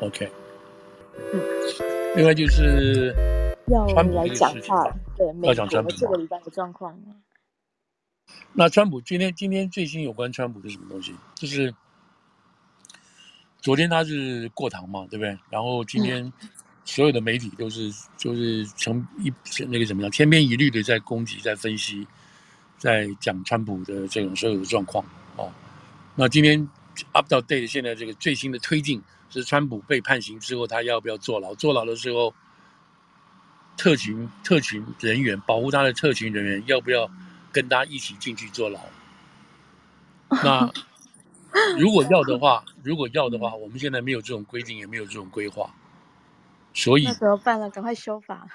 OK，嗯，另外就是要来讲话，对，要讲川普这个礼拜的状况。那川普今天今天最新有关川普是什么东西？就是昨天他是过堂嘛，对不对？然后今天所有的媒体都是就是成一那个怎么样，千篇一律的在攻击、在分析、在讲川普的这种所有的状况啊。那今天 up to date 现在这个最新的推进。是川普被判刑之后，他要不要坐牢？坐牢的时候，特勤特勤人员保护他的特勤人员要不要跟他一起进去坐牢？那 如果要的话，如果要的话，我们现在没有这种规定，也没有这种规划，所以那怎么办呢？赶快修法。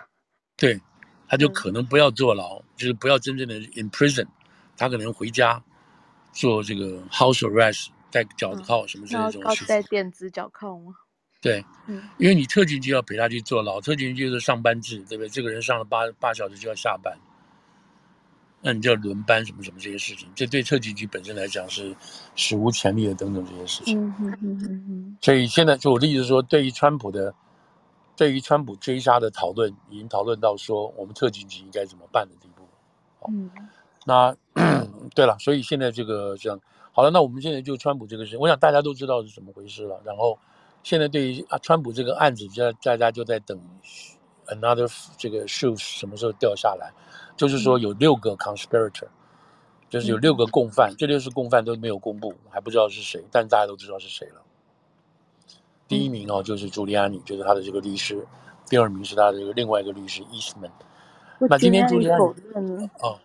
对，他就可能不要坐牢，就是不要真正的 in prison，他可能回家做这个 house arrest。带脚铐什么这种事情？戴电子脚铐吗？对，嗯，因为你特勤局要陪他去坐牢，特勤局就是上班制，对不对？这个人上了八八小时就要下班，那你就要轮班什么什么这些事情，这对特勤局本身来讲是史无前例的等等这些事情。嗯嗯嗯嗯嗯。所以现在就我的意思说，对于川普的，对于川普追杀的讨论，已经讨论到说我们特勤局应该怎么办的地步。嗯，那 对了，所以现在这个这样。好了，那我们现在就川普这个事，我想大家都知道是怎么回事了。然后，现在对于啊川普这个案子，就大家就在等 another 这个 shoe 什么时候掉下来。就是说有六个 conspirator，就是有六个共犯，嗯、这六个共犯都没有公布，还不知道是谁，但大家都知道是谁了。第一名哦，就是朱利安尼，就是他的这个律师；第二名是他的这个另外一个律师 Eastman。那今天朱利安尼啊，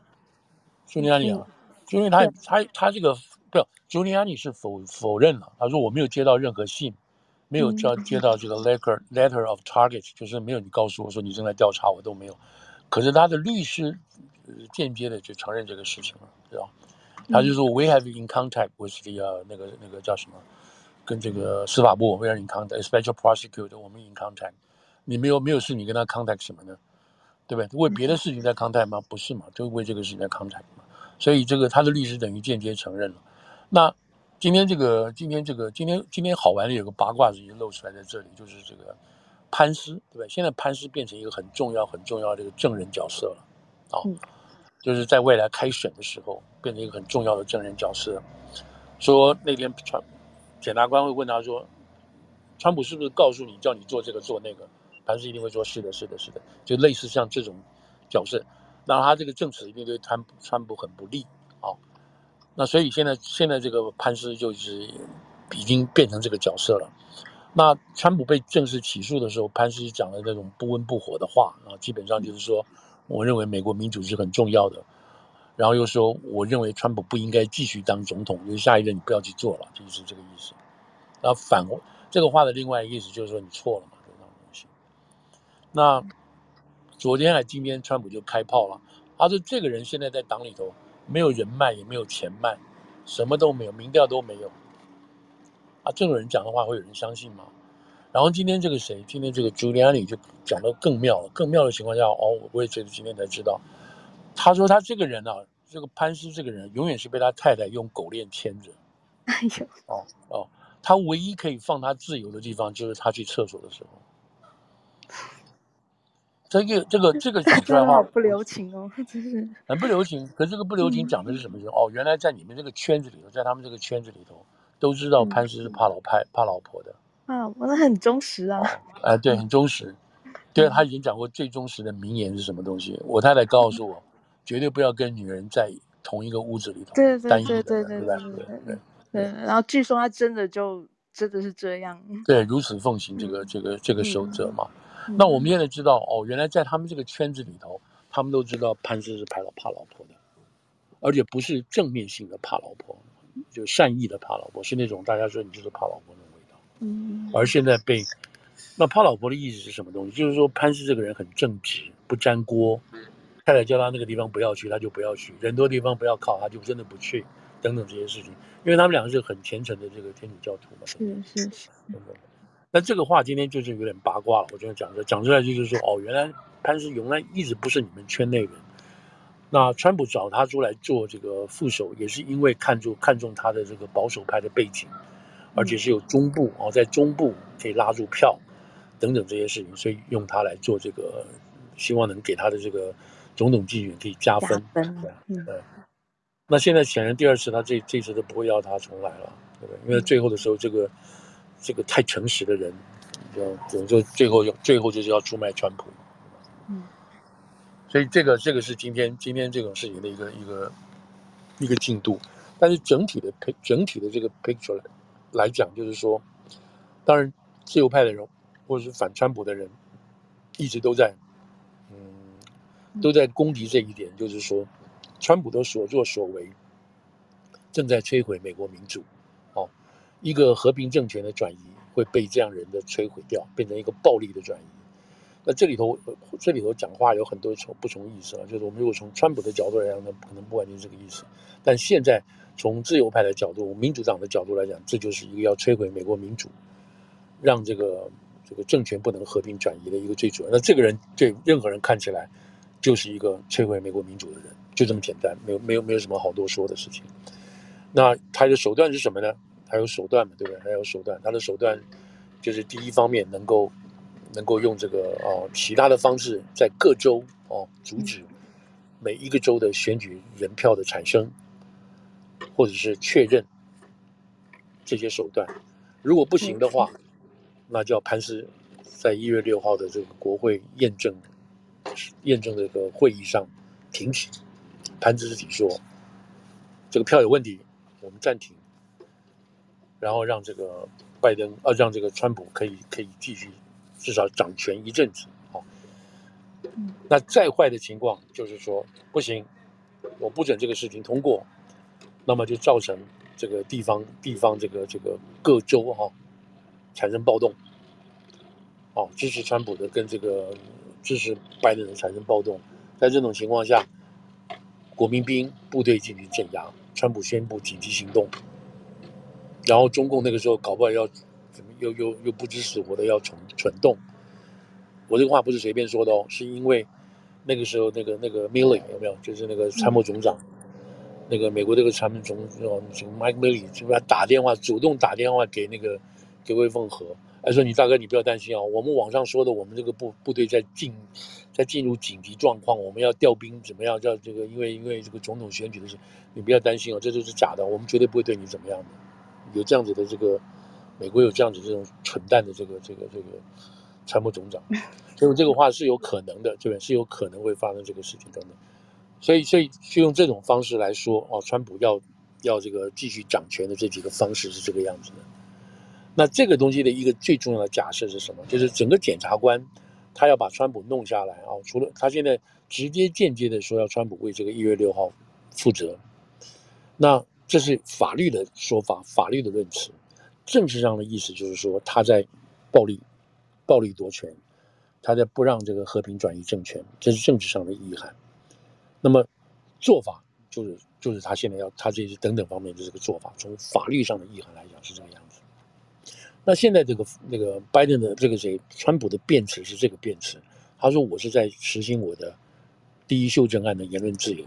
朱利安尼啊，因为他他他这个。不，朱利安尼是否否认了？他说我没有接到任何信，没有接接到这个 letter letter of target，就是没有你告诉我说你正在调查，我都没有。可是他的律师间接的就承认这个事情了，对吧？他就说 we have in contact with the 那个那个叫什么，跟这个司法部 we are in contact special prosecutor，我们 in contact。你没有没有事，你跟他 contact 什么呢？对不对？为别的事情在 contact 吗？不是嘛，就为这个事情在 contact 嘛。所以这个他的律师等于间接承认了。那今天这个今天这个今天今天好玩的有个八卦已经露出来在这里，就是这个潘斯，对不对？现在潘斯变成一个很重要很重要的这个证人角色了，啊、哦，就是在未来开选的时候变成一个很重要的证人角色。说那天川检察官会问他说，川普是不是告诉你叫你做这个做那个？潘斯一定会说是的，是的，是的，就类似像这种角色，那他这个证词一定对川川普很不利。那所以现在现在这个潘斯就是已经变成这个角色了。那川普被正式起诉的时候，潘斯讲了那种不温不火的话啊，基本上就是说，我认为美国民主是很重要的。然后又说，我认为川普不应该继续当总统，就是下一任你不要去做了，就是这个意思。然后反这个话的另外意思就是说你错了嘛，这种东西。那昨天还今天川普就开炮了，他说这个人现在在党里头。没有人脉，也没有钱脉，什么都没有，民调都没有。啊，这种人讲的话会有人相信吗？然后今天这个谁，今天这个朱利安里就讲的更妙了。更妙的情况下，哦，我也觉得今天才知道，他说他这个人啊，这个潘斯这个人永远是被他太太用狗链牵着。哎呦，哦哦，他唯一可以放他自由的地方，就是他去厕所的时候。这个这个这个讲出来话 不留情哦，真是很不留情。可是这个不留情讲的是什么？嗯、哦，原来在你们这个圈子里头，在他们这个圈子里头，都知道潘石是怕老派、怕老婆的。啊，我那很忠实啊。哎、呃，对，很忠实。对，他已经讲过最忠实的名言是什么东西？我太太告诉我，绝对不要跟女人在同一个屋子里头。对对对对对对对对。然后据说他真的就真的是这样。对，如此奉行这个这个这个守则嘛。那我们现在知道哦，原来在他们这个圈子里头，他们都知道潘石是怕老怕老婆的，而且不是正面性的怕老婆，就善意的怕老婆，是那种大家说你就是怕老婆那种味道。嗯。而现在被那怕老婆的意思是什么东西？就是说潘石这个人很正直，不沾锅，太太叫他那个地方不要去，他就不要去；人多地方不要靠，他就真的不去，等等这些事情。因为他们两个是很虔诚的这个天主教徒嘛。是是是。等等那这个话今天就是有点八卦了，我觉得讲出来讲出来就是说，哦，原来潘石永来一直不是你们圈内人。那川普找他出来做这个副手，也是因为看中看中他的这个保守派的背景，而且是有中部哦，在中部可以拉住票等等这些事情，所以用他来做这个，希望能给他的这个总统竞选可以加分。加分，嗯，对。那现在显然第二次他这这次都不会要他重来了，对不对？因为最后的时候，这个这个太诚实的人，就就就最后要最后就是要出卖川普。嗯。所以这个这个是今天今天这种事情的一个一个一个进度，但是整体的整体的这个 picture 来讲，就是说，当然自由派的人或者是反川普的人一直都在嗯都在攻击这一点，就是说，川普的所作所为正在摧毁美国民主，哦，一个和平政权的转移会被这样人的摧毁掉，变成一个暴力的转移。那这里头，这里头讲话有很多从不同意思啊。就是我们如果从川普的角度来讲，那可能不完全是这个意思。但现在从自由派的角度、民主党的角度来讲，这就是一个要摧毁美国民主，让这个这个政权不能和平转移的一个最主要。那这个人对任何人看起来就是一个摧毁美国民主的人，就这么简单，没有没有没有什么好多说的事情。那他的手段是什么呢？他有手段嘛，对不对？他有手段，他的手段就是第一方面能够。能够用这个哦，其他的方式在各州哦阻止每一个州的选举人票的产生，或者是确认这些手段。如果不行的话，那就要潘斯在一月六号的这个国会验证验证这个会议上停止。潘斯自己说，这个票有问题，我们暂停，然后让这个拜登啊，让这个川普可以可以继续。至少掌权一阵子，啊。那再坏的情况就是说不行，我不准这个事情通过，那么就造成这个地方地方这个这个各州哈产生暴动，哦，支持川普的跟这个支持拜登的产生暴动，在这种情况下，国民兵部队进行镇压，川普宣布紧急行动，然后中共那个时候搞不好要。怎么又又又不知死活的要蠢蠢动，我这个话不是随便说的哦，是因为那个时候那个那个 Milley 有没有，就是那个参谋总长，那个美国这个参谋总长 Mike Milley 就给他打电话，主动打电话给那个给魏凤和，他说你大哥你不要担心啊，我们网上说的我们这个部部队在进在进入紧急状况，我们要调兵怎么样叫这个，因为因为这个总统选举的事，你不要担心哦，这都是假的，我们绝对不会对你怎么样的，有这样子的这个。美国有这样子这种蠢蛋的这个这个这个参谋总长，所以这个话是有可能的，对，是有可能会发生这个事情等等。所以，所以就用这种方式来说，哦，川普要要这个继续掌权的这几个方式是这个样子的。那这个东西的一个最重要的假设是什么？就是整个检察官他要把川普弄下来啊，除了他现在直接间接的说要川普为这个一月六号负责，那这是法律的说法，法律的论词。政治上的意思就是说，他在暴力、暴力夺权，他在不让这个和平转移政权，这是政治上的意涵。那么做法就是就是他现在要他这些等等方面的这个做法，从法律上的意涵来讲是这个样子。那现在这个那个拜登的这个谁，川普的辩词是这个辩词，他说我是在实行我的第一修正案的言论自由。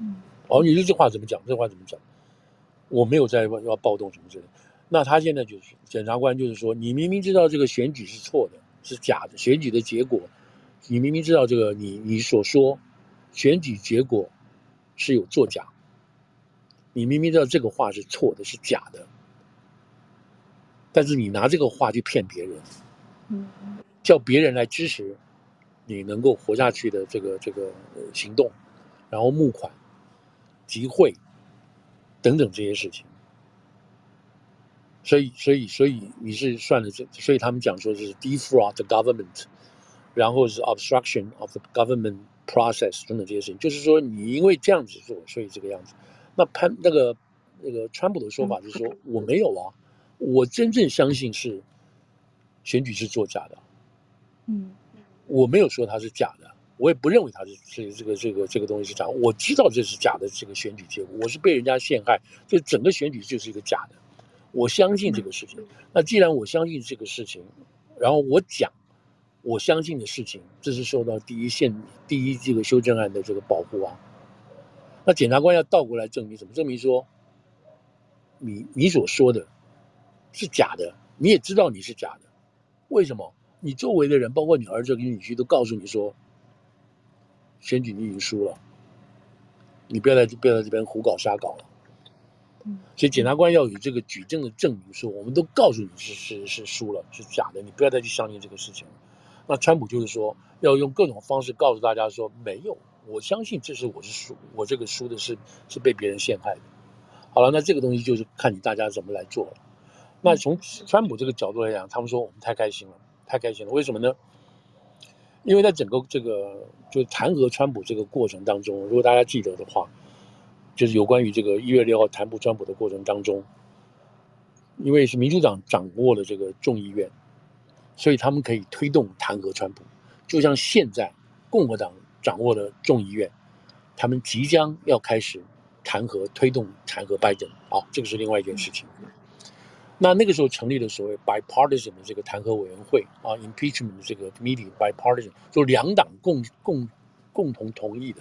嗯，哦，你这句话怎么讲？这话怎么讲？我没有在要暴动什么之类的。那他现在就是检察官，就是说，你明明知道这个选举是错的，是假的，选举的结果，你明明知道这个，你你所说选举结果是有作假，你明明知道这个话是错的，是假的，但是你拿这个话去骗别人，嗯，叫别人来支持你能够活下去的这个这个行动，然后募款、集会等等这些事情。所以，所以，所以你是算的这，所以他们讲说是 defraud the government，然后是 obstruction of the government process 等等这些事情，就是说你因为这样子做，所以这个样子。那潘那个那个川普的说法是说我没有啊，我真正相信是选举是作假的，嗯，我没有说它是假的，我也不认为他是是这个这个这个东西是假，我知道这是假的这个选举结果，我是被人家陷害，这整个选举就是一个假的。我相信这个事情。那既然我相信这个事情，然后我讲我相信的事情，这是受到第一宪第一这个修正案的这个保护啊。那检察官要倒过来证明什么？证明说你你所说的是假的，你也知道你是假的，为什么？你周围的人，包括你儿子跟女婿，都告诉你说，选举你已经输了，你不要在不要在这边胡搞瞎搞了。所以检察官要有这个举证的证明，说我们都告诉你是是是输了，是假的，你不要再去相信这个事情。那川普就是说，要用各种方式告诉大家说，没有，我相信这是我是输，我这个输的是是被别人陷害的。好了，那这个东西就是看你大家怎么来做了。那从川普这个角度来讲，他们说我们太开心了。太开心了，为什么呢？因为在整个这个就弹劾川普这个过程当中，如果大家记得的话，就是有关于这个一月六号弹劾川普的过程当中，因为是民主党掌握了这个众议院，所以他们可以推动弹劾川普，就像现在共和党掌握了众议院，他们即将要开始弹劾推动弹劾拜登，好，这个是另外一件事情。那那个时候成立了所谓 bipartisan 的这个弹劾委员会啊，impeachment 的这个 committee bipartisan，就两党共共共同同意的。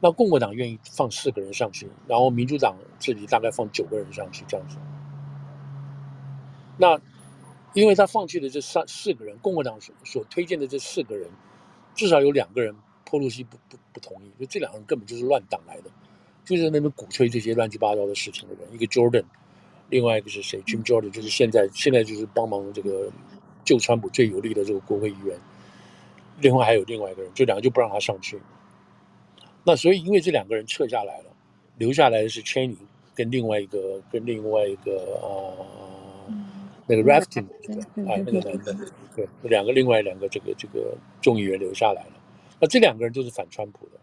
那共和党愿意放四个人上去，然后民主党这里大概放九个人上去这样子。那因为他放弃的这三四个人，共和党所所推荐的这四个人，至少有两个人，波洛西不不不同意，就这两个人根本就是乱党来的，就是在那边鼓吹这些乱七八糟的事情的人，一个 Jordan。另外一个是谁？Jim Jordan 就是现在现在就是帮忙这个救川普最有力的这个国会议员。另外还有另外一个人，这两个就不让他上去。那所以因为这两个人撤下来了，留下来的是 Cheney 跟另外一个跟另外一个呃、嗯、那个 Rafton 哎那个男的对，两个另外两个这个这个众议员留下来了。那这两个人都是反川普的。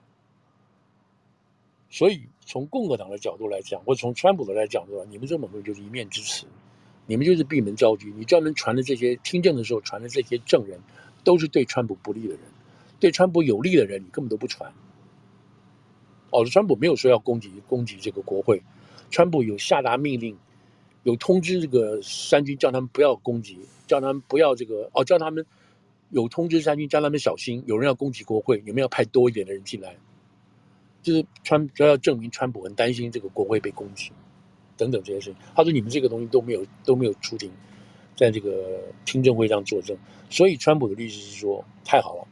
所以，从共和党的角度来讲，或者从川普的来讲的话，你们这门会就是一面之词，你们就是闭门造车。你专门传的这些听证的时候传的这些证人，都是对川普不利的人，对川普有利的人，你根本都不传。哦，川普没有说要攻击攻击这个国会，川普有下达命令，有通知这个三军叫他们不要攻击，叫他们不要这个哦，叫他们有通知三军叫他们小心，有人要攻击国会，你们要派多一点的人进来。就是川主要要证明川普很担心这个国会被攻击，等等这些事情。他说你们这个东西都没有都没有出庭，在这个听证会上作证。所以川普的律师是说太好了，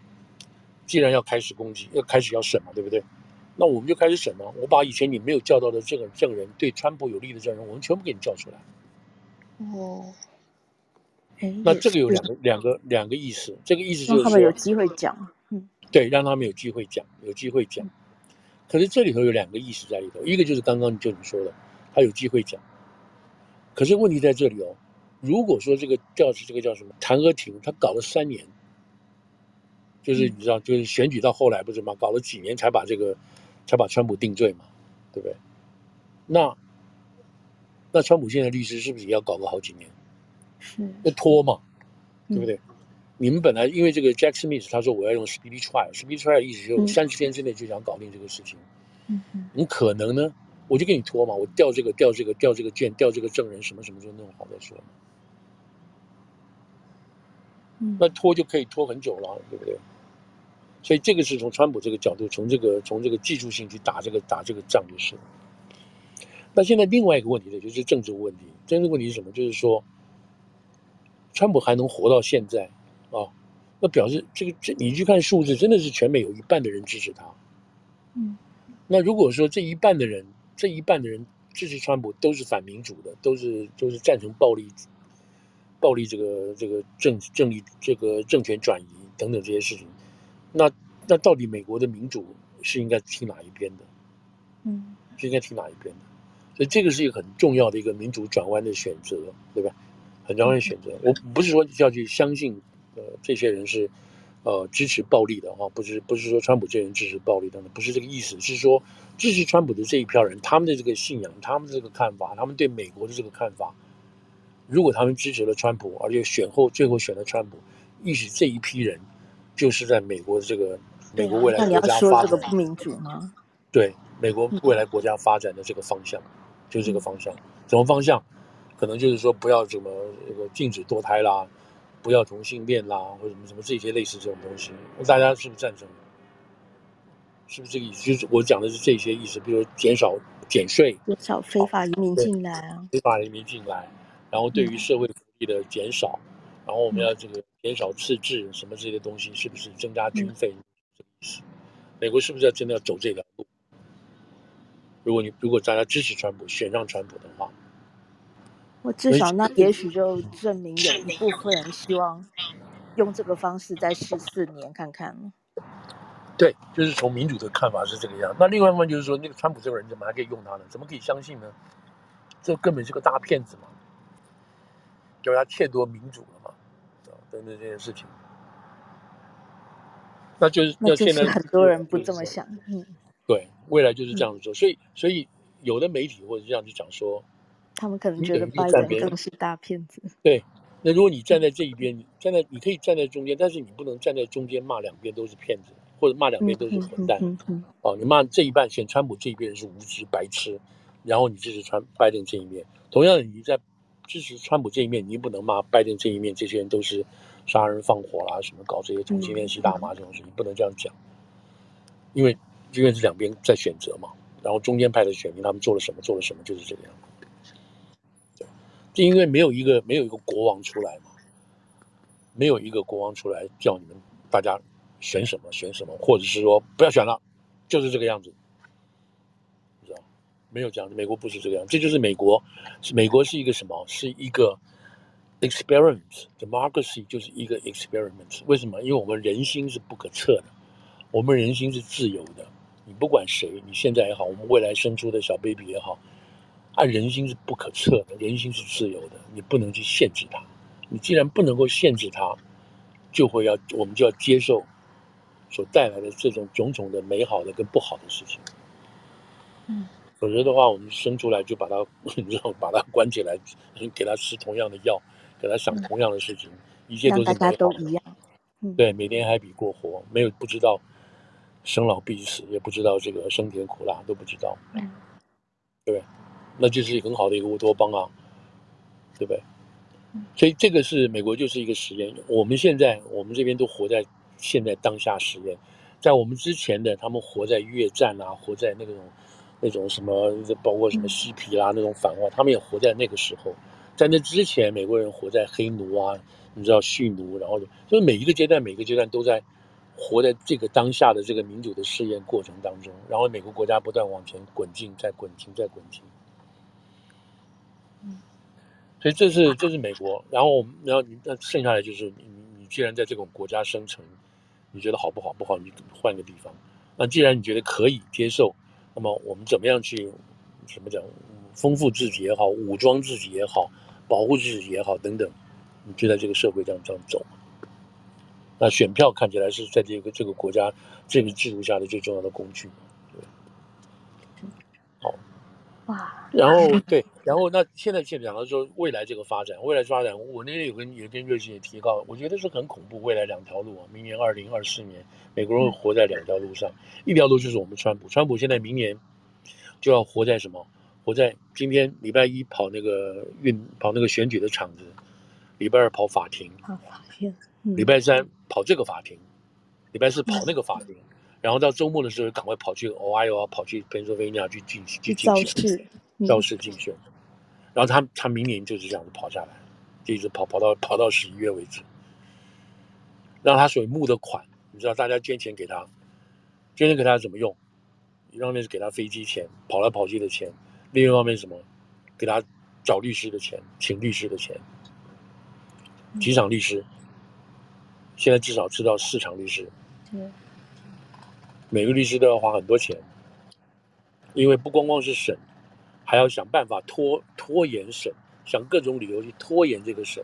既然要开始攻击，要开始要审嘛，对不对？那我们就开始审嘛。我把以前你没有叫到的这个证人，对川普有利的证人，我们全部给你叫出来。哦，那这个有两个两个两个意思，这个意思就是他们有机会讲，嗯，对，让他们有机会讲，有机会讲。可是这里头有两个意思在里头，一个就是刚刚就你说的，他有机会讲。可是问题在这里哦，如果说这个调是这个叫什么弹劾庭，他搞了三年，就是你知道，就是选举到后来不是吗？搞了几年才把这个，才把川普定罪嘛，对不对？那那川普现在律师是不是也要搞个好几年？是，要拖嘛，对不对？嗯你们本来因为这个 Jack Smith，他说我要用 speedy trial，speedy trial 意思就是三十天之内就想搞定这个事情。你可能呢，我就给你拖嘛，我调这个调这个调这个卷调这个证人什么什么就弄好再说。嗯，那拖就可以拖很久了，对不对？所以这个是从川普这个角度，从这个从这个技术性去打这个打这个仗就是。那现在另外一个问题呢，就是政治问题。政治问题是什么？就是说，川普还能活到现在。哦，那表示这个这你去看数字，真的是全美有一半的人支持他。嗯，那如果说这一半的人，这一半的人支持川普都是反民主的，都是都是赞成暴力，暴力这个这个政政治这个政权转移等等这些事情，那那到底美国的民主是应该听哪一边的？嗯，是应该听哪一边的？所以这个是一个很重要的一个民主转弯的选择，对吧？很重要的选择。我不是说要去相信。呃，这些人是，呃，支持暴力的哈，不是不是说川普这人支持暴力等等，不是这个意思，是说支持川普的这一票人，他们的这个信仰，他们的这个看法，他们对美国的这个看法，如果他们支持了川普，而且选后最后选了川普，意思这一批人就是在美国的这个美国未来国家发展，这个不民主吗？对，美国未来国家发展的这个方向，就是这个方向，什么方向？可能就是说不要怎么这个禁止堕胎啦。不要同性恋啦，或者什么什么这些类似这种东西，大家是不是赞成？是不是这个意思？就是我讲的是这些意思，比如减少减税，减少非法移民进来啊，非法移民进来，然后对于社会福利的减少，然后我们要这个减少赤字什么这些东西，是不是增加军费？这个意思，美国是不是要真的要走这条路？如果你如果大家支持川普，选上川普的话，我至少那也许就证明有一部分人希望用这个方式再试四年看看。对，就是从民主的看法是这个样。那另外一方面就是说，那个川普这个人怎么还可以用他呢？怎么可以相信呢？这根本是个大骗子嘛！叫他窃夺民主了嘛？等等这件事情，那就是那现在很多人不这么想。嗯，对，未来就是这样子做。嗯、所以，所以有的媒体或者这样子讲说，他们可能觉得拜登更是大骗子。对。那如果你站在这一边，你站在你可以站在中间，但是你不能站在中间骂两边都是骗子，或者骂两边都是混蛋。哦，你骂这一半，选川普这一边是无知白痴，然后你支持川拜登这一面。同样的，你在支持川普这一面，你不能骂拜登这一面，这些人都是杀人放火啦，什么搞这些同性恋、吸大麻这种事，你不能这样讲。因为因为是两边在选择嘛，然后中间派的选民他们做了什么，做了什么就是这个样。是因为没有一个没有一个国王出来嘛，没有一个国王出来叫你们大家选什么选什么，或者是说不要选了，就是这个样子，你知道？没有这样子，美国不是这个样，这就是美国，美国是一个什么？是一个 experiment，democracy 就是一个 experiment。为什么？因为我们人心是不可测的，我们人心是自由的，你不管谁，你现在也好，我们未来生出的小 baby 也好。啊，人心是不可测的，人心是自由的，你不能去限制它。你既然不能够限制它，就会要我们就要接受所带来的这种种种的美好的跟不好的事情。嗯，否则的话，我们生出来就把它，你知道，把它关起来，给他吃同样的药，给他想同样的事情，嗯、一切都是都一样。嗯、对，每天 happy 过活，没有不知道生老病死，也不知道这个生甜苦辣都不知道。嗯，对。那就是很好的一个乌托邦啊，对不对？所以这个是美国就是一个实验。我们现在我们这边都活在现在当下实验，在我们之前的他们活在越战啊，活在那种那种什么，包括什么嬉皮啦、啊、那种反华，他们也活在那个时候。在那之前，美国人活在黑奴啊，你知道蓄奴，然后就是每一个阶段每个阶段都在活在这个当下的这个民主的试验过程当中，然后美国国家不断往前滚进，再滚进，再滚进。所以这是这是美国，然后然后你那剩下来就是你你既然在这种国家生存，你觉得好不好？不好，你换个地方。那既然你觉得可以接受，那么我们怎么样去怎么讲？丰富自己也好，武装自己也好，保护自己也好，等等，你就在这个社会这样这样走。那选票看起来是在这个这个国家这个制度下的最重要的工具。哇，然后 对，然后那现在就讲到说未来这个发展，未来发展，我那天有跟也跟热心也提到，我觉得是很恐怖。未来两条路啊，明年二零二四年，美国人会活在两条路上，一条路就是我们川普，川普现在明年就要活在什么？活在今天礼拜一跑那个运跑那个选举的场子，礼拜二跑法庭，跑法庭，礼拜三跑这个法庭，礼拜四跑那个法庭。然后到周末的时候，赶快跑去 Ohio 啊，跑去 Pennsylvania 去竞去竞选，造势竞选。然后他他明年就是这样子跑下来，就一直跑跑到跑到十一月为止。让他所募的款，你知道大家捐钱给他，捐钱给他怎么用？一方面是给他飞机钱，跑来跑去的钱；另一方面是什么？给他找律师的钱，请律师的钱。几场律师，现在至少知道四场律师。嗯每个律师都要花很多钱，因为不光光是审，还要想办法拖拖延审，想各种理由去拖延这个审。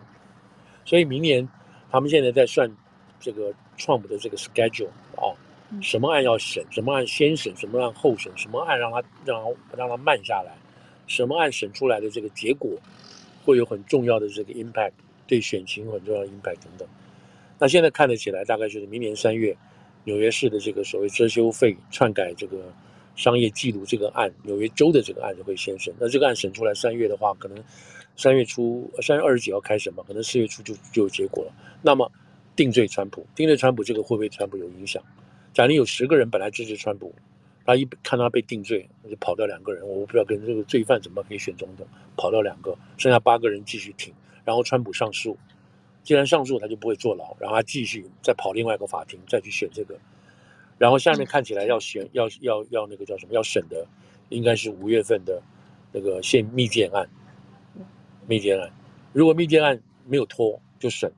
所以明年他们现在在算这个 Trump 的这个 schedule 啊，什么案要审，什么案先审，什么案后审，什么案让他让他让他慢下来，什么案审出来的这个结果会有很重要的这个 impact，对选情很重要的 impact 等等。那现在看得起来，大概就是明年三月。纽约市的这个所谓遮羞费篡改这个商业记录这个案，纽约州的这个案子会先审。那这个案审出来三月的话，可能三月初三月二十几号开审嘛，可能四月初就就有结果了。那么定罪川普，定罪川普这个会不会川普有影响？假定有十个人本来支持川普，他一看他被定罪，那就跑掉两个人，我不知道跟这个罪犯怎么可以选总统，跑掉两个，剩下八个人继续挺，然后川普上诉，既然上诉他就不会坐牢，然后他继续再跑另外一个法庭再去选这个，然后下面看起来要选要要要那个叫什么要审的，应该是五月份的那个限密件案，密件案，如果密件案没有拖就审。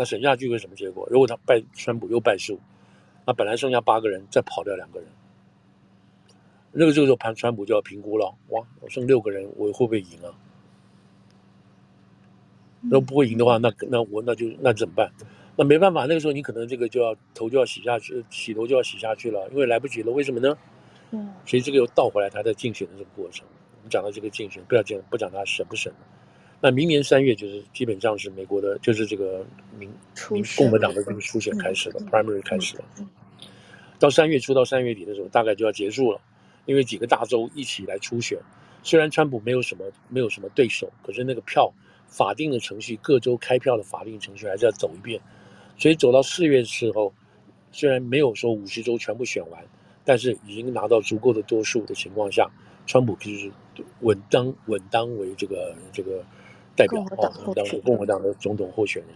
那审下去会什么结果？如果他败，川普又败诉，那本来剩下八个人，再跑掉两个人，那个这个时候盘川普就要评估了。哇，我剩六个人，我会不会赢啊？如果不会赢的话，那那我那就那怎么办？那没办法，那个时候你可能这个就要头就要洗下去，洗头就要洗下去了，因为来不及了。为什么呢？嗯，所以这个又倒回来，他在竞选的这个过程。我们讲到这个竞选，不要讲不讲他审不审。那明年三月就是基本上是美国的，就是这个民民共和党的这个初选开始了，primary 开始了。到三月初到三月底的时候，大概就要结束了，因为几个大州一起来初选。虽然川普没有什么没有什么对手，可是那个票法定的程序，各州开票的法定程序还是要走一遍。所以走到四月的时候，虽然没有说五十州全部选完，但是已经拿到足够的多数的情况下，川普就是稳当稳当为这个这个。代表啊，当共和党的总统候选人。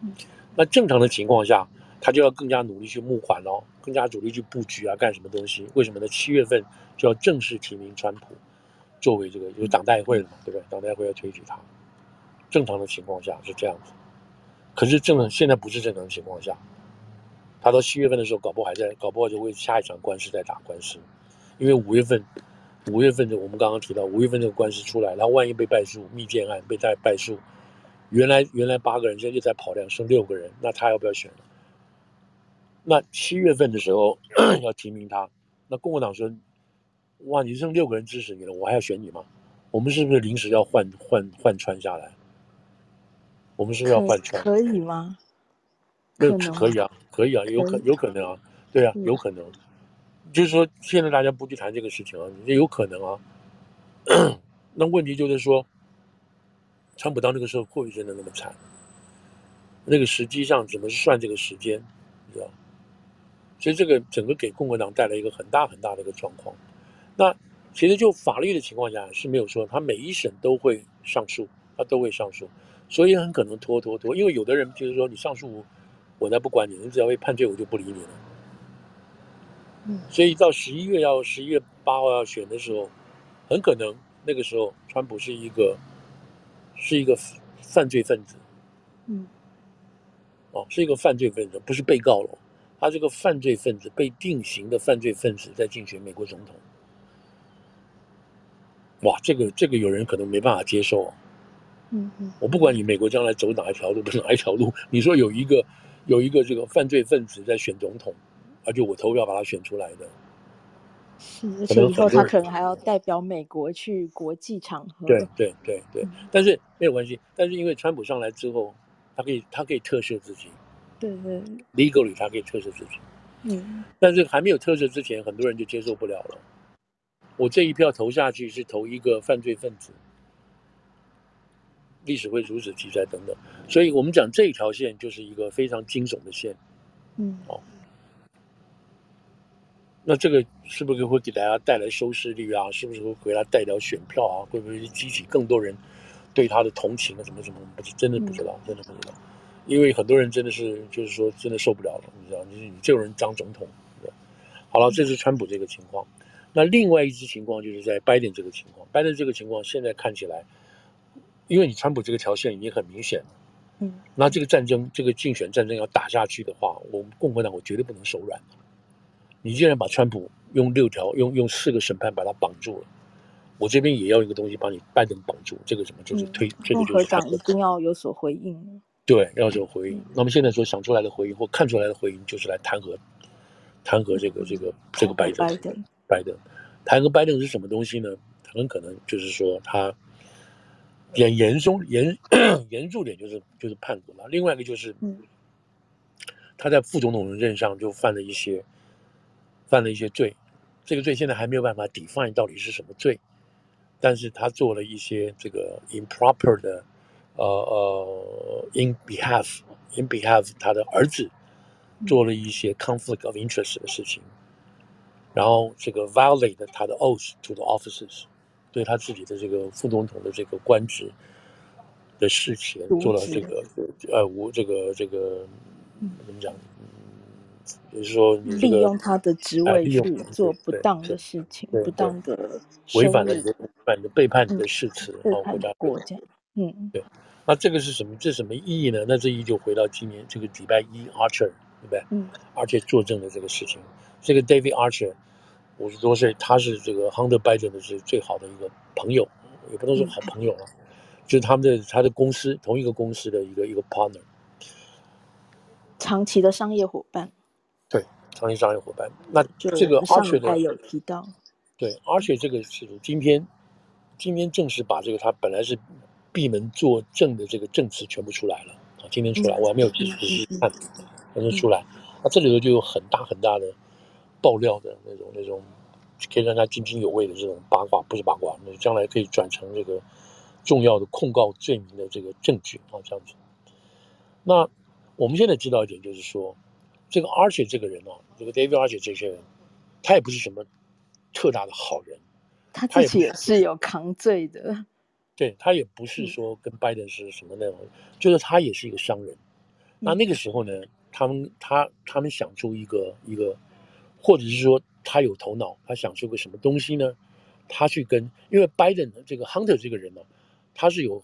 嗯，那正常的情况下，他就要更加努力去募款喽，更加努力去布局啊，干什么东西？为什么呢？七月份就要正式提名川普作为这个有党代会了嘛，对不对？党代会要推举他。正常的情况下是这样子，可是正现在不是正常情况下，他到七月份的时候，搞不好还在，搞不好就为下一场官司在打官司，因为五月份。五月份的，我们刚刚提到五月份这个官司出来，然后万一被败诉，密件案被败败诉，原来原来八个人现在又在跑量，剩六个人，那他要不要选？那七月份的时候 要提名他，那共和党说，哇，你剩六个人支持你了，我还要选你吗？我们是不是临时要换换换川下来？我们是不是要换川？可以吗？那可以啊，可以啊，有可有可能啊，对啊，有可能。就是说，现在大家不去谈这个事情啊，也有可能啊。那问题就是说，川普到那个时候会不会真的那么惨？那个实际上怎么算这个时间？你知道？所以这个整个给共和党带来一个很大很大的一个状况。那其实就法律的情况下是没有说他每一审都会上诉，他都会上诉，所以很可能拖拖拖。因为有的人就是说，你上诉，我才不管你，你只要被判罪，我就不理你了。所以到十一月要十一月八号要选的时候，很可能那个时候川普是一个是一个犯罪分子，嗯，哦，是一个犯罪分子，不是被告了，他这个犯罪分子被定刑的犯罪分子在竞选美国总统。哇，这个这个有人可能没办法接受啊，嗯嗯，我不管你美国将来走哪一条路，不是哪一条路，你说有一个有一个这个犯罪分子在选总统。而且我投票把他选出来的，是，而且以后他可能还要代表美国去国际场合。对对对对，嗯、但是没有关系。但是因为川普上来之后，他可以他可以特赦自己。对对，legally 他可以特赦自己。嗯。但是还没有特赦之前，很多人就接受不了了。我这一票投下去是投一个犯罪分子，历史会如此记载等等。所以我们讲这一条线就是一个非常惊悚的线。嗯。哦。那这个是不是会给大家带来收视率啊？是不是会给他带来选票啊？会不会激起更多人对他的同情啊？什么什么？不是真的不知道，真的不知道。因为很多人真的是就是说真的受不了了，你知道，就是你这种人当总统。好了，这是川普这个情况。那另外一支情况就是在拜登这个情况，拜登这个情况现在看起来，因为你川普这个条线已经很明显了。嗯。那这个战争，这个竞选战争要打下去的话，我们共和党我绝对不能手软。你既然把川普用六条、用用四个审判把他绑住了，我这边也要一个东西把你拜登绑住。这个什么就是推，这个就是党一定要有所回应。对，要有所回应。那么现在说想出来的回应或看出来的回应，就是来弹劾，弹劾这个这个这个拜登。拜登，拜登，弹劾拜登是什么东西呢？很可能就是说他严严重严严重点就是就是叛国嘛。另外一个就是，他在副总统的任上就犯了一些。犯了一些罪，这个罪现在还没有办法 define 到底是什么罪，但是他做了一些这个 improper 的，呃呃，in behalf in behalf 他的儿子做了一些 conflict of interest 的事情，然后这个 violate 他的 oath to the officers，对他自己的这个副总统的这个官职的事情做了这个呃无这个这个怎么讲？就是说、这个，利用他的职位去做不当的事情，不当的违反了违反的背叛你的誓词，然后国家。嗯，对。那这个是什么？这什么意义呢？那这意义就回到今年这个礼拜一，Archer 对不对？嗯，Archer 作证的这个事情。这个 David Archer 五十多岁，他是这个 Hunter Biden 的是最好的一个朋友，也不能说好朋友了，嗯、就是他们的他的公司同一个公司的一个一个 partner，长期的商业伙伴。对，长期商业伙伴。那这个 Archer 的有提到，对 Archer 这个是今天今天正式把这个他本来是。闭门作证的这个证词全部出来了啊！今天出来，我还没有仔细看，反正出来。那这里头就有很大很大的爆料的那种那种，可以让他津津有味的这种八卦，不是八卦，那将来可以转成这个重要的控告罪名的这个证据啊，这样子。那我们现在知道一点，就是说，这个 Archer 这个人啊，这个 David Archer 这些人，他也不是什么特大的好人，他自己也是有扛罪的。对，他也不是说跟拜登是什么那种，嗯、就是他也是一个商人。那那个时候呢，他们他他们想出一个一个，或者是说他有头脑，他想出个什么东西呢？他去跟，因为拜登的这个 Hunter 这个人呢，他是有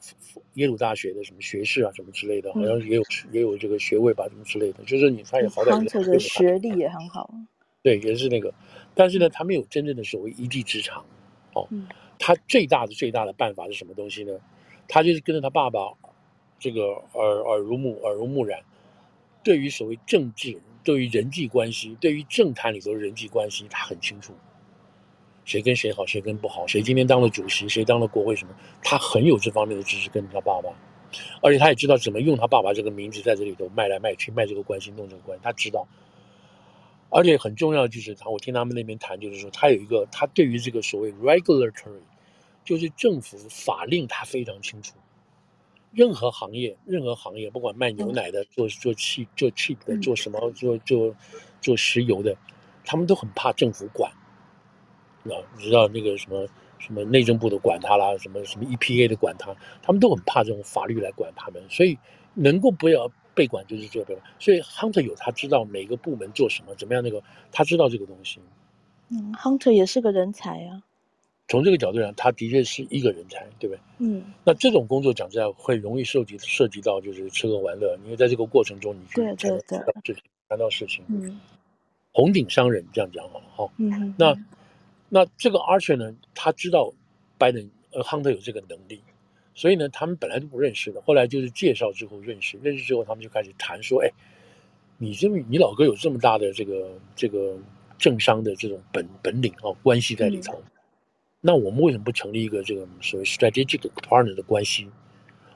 耶鲁大学的什么学士啊，什么之类的，好像也有、嗯、也有这个学位吧，什么之类的。就是你他也好歹 Hunter 的学历也很好。对，也是那个，但是呢，他没有真正的所谓一技之长，哦。嗯他最大的最大的办法是什么东西呢？他就是跟着他爸爸，这个耳耳濡目耳濡目染，对于所谓政治，对于人际关系，对于政坛里头的人际关系，他很清楚，谁跟谁好，谁跟不好，谁今天当了主席，谁当了国会什么，他很有这方面的知识，跟他爸爸，而且他也知道怎么用他爸爸这个名字在这里头卖来卖去，卖这个关系，弄这个关系，他知道。而且很重要就是他，我听他们那边谈，就是说他有一个，他对于这个所谓 regulatory，就是政府法令，他非常清楚。任何行业，任何行业，不管卖牛奶的，做做汽做 cheap 的，做什么做做做石油的，他们都很怕政府管。啊，你知道那个什么什么内政部的管他啦，什么什么 EPA 的管他，他们都很怕这种法律来管他们，所以能够不要。被管就是这个，所以 Hunter 有他知道每个部门做什么，怎么样那个，他知道这个东西。嗯，Hunter 也是个人才啊。从这个角度上，他的确是一个人才，对不对？嗯。那这种工作讲实在会容易涉及涉及到就是吃喝玩乐，因为在这个过程中你去谈到事情，谈到事情。嗯。红顶商人这样讲好了哈。嗯。那那这个 Archer 呢，他知道 Biden 呃 Hunter 有这个能力。所以呢，他们本来就不认识的，后来就是介绍之后认识，认识之后他们就开始谈说：“哎，你这么你老哥有这么大的这个这个政商的这种本本领啊，关系在里头，嗯、那我们为什么不成立一个这个所谓 strategic partner 的关系？